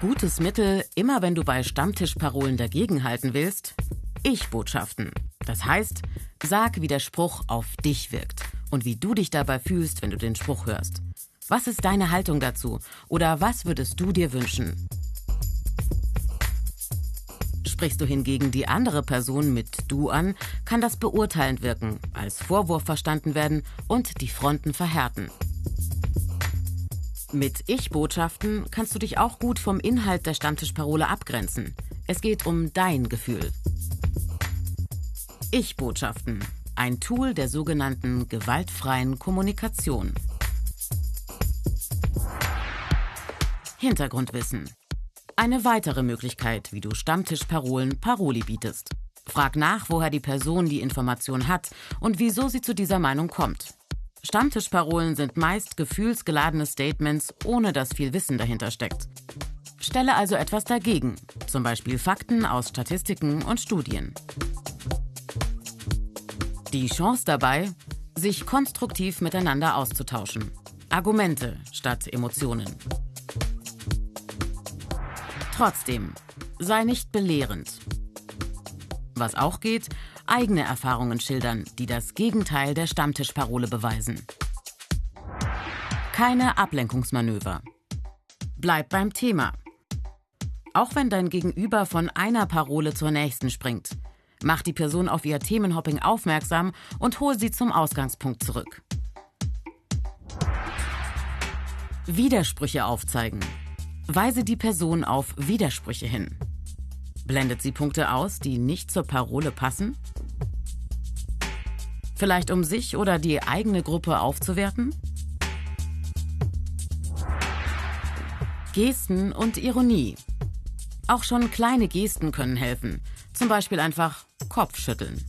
Gutes Mittel, immer wenn du bei Stammtischparolen dagegenhalten willst? Ich-Botschaften. Das heißt, sag, wie der Spruch auf dich wirkt und wie du dich dabei fühlst, wenn du den Spruch hörst. Was ist deine Haltung dazu? Oder was würdest du dir wünschen? Sprichst du hingegen die andere Person mit du an, kann das beurteilend wirken, als Vorwurf verstanden werden und die Fronten verhärten. Mit Ich-Botschaften kannst du dich auch gut vom Inhalt der Stammtischparole abgrenzen. Es geht um dein Gefühl. Ich-Botschaften. Ein Tool der sogenannten gewaltfreien Kommunikation. Hintergrundwissen. Eine weitere Möglichkeit, wie du Stammtischparolen Paroli bietest. Frag nach, woher die Person die Information hat und wieso sie zu dieser Meinung kommt. Stammtischparolen sind meist gefühlsgeladene Statements, ohne dass viel Wissen dahinter steckt. Stelle also etwas dagegen, zum Beispiel Fakten aus Statistiken und Studien. Die Chance dabei, sich konstruktiv miteinander auszutauschen. Argumente statt Emotionen. Trotzdem, sei nicht belehrend. Was auch geht, eigene Erfahrungen schildern, die das Gegenteil der Stammtischparole beweisen. Keine Ablenkungsmanöver. Bleib beim Thema. Auch wenn dein Gegenüber von einer Parole zur nächsten springt, mach die Person auf ihr Themenhopping aufmerksam und hol sie zum Ausgangspunkt zurück. Widersprüche aufzeigen. Weise die Person auf Widersprüche hin. Blendet sie Punkte aus, die nicht zur Parole passen? Vielleicht um sich oder die eigene Gruppe aufzuwerten? Gesten und Ironie. Auch schon kleine Gesten können helfen. Zum Beispiel einfach Kopfschütteln.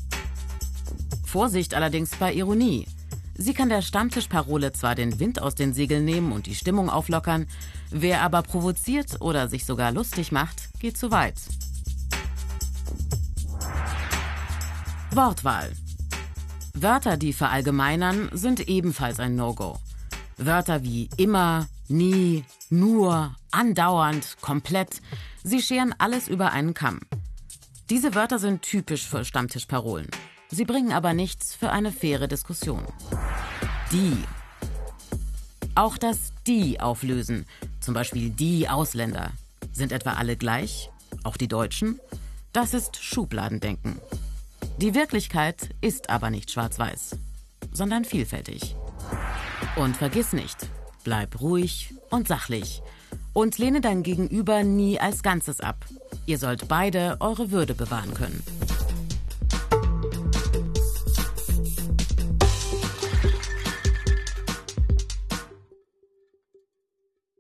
Vorsicht allerdings bei Ironie. Sie kann der Stammtischparole zwar den Wind aus den Segeln nehmen und die Stimmung auflockern, wer aber provoziert oder sich sogar lustig macht, geht zu weit. Wortwahl. Wörter, die verallgemeinern, sind ebenfalls ein No-Go. Wörter wie immer, nie, nur, andauernd, komplett, sie scheren alles über einen Kamm. Diese Wörter sind typisch für Stammtischparolen. Sie bringen aber nichts für eine faire Diskussion. Die. Auch das die auflösen, zum Beispiel die Ausländer. Sind etwa alle gleich? Auch die Deutschen? Das ist Schubladendenken. Die Wirklichkeit ist aber nicht schwarz-weiß, sondern vielfältig. Und vergiss nicht, bleib ruhig und sachlich und lehne dein Gegenüber nie als Ganzes ab. Ihr sollt beide eure Würde bewahren können.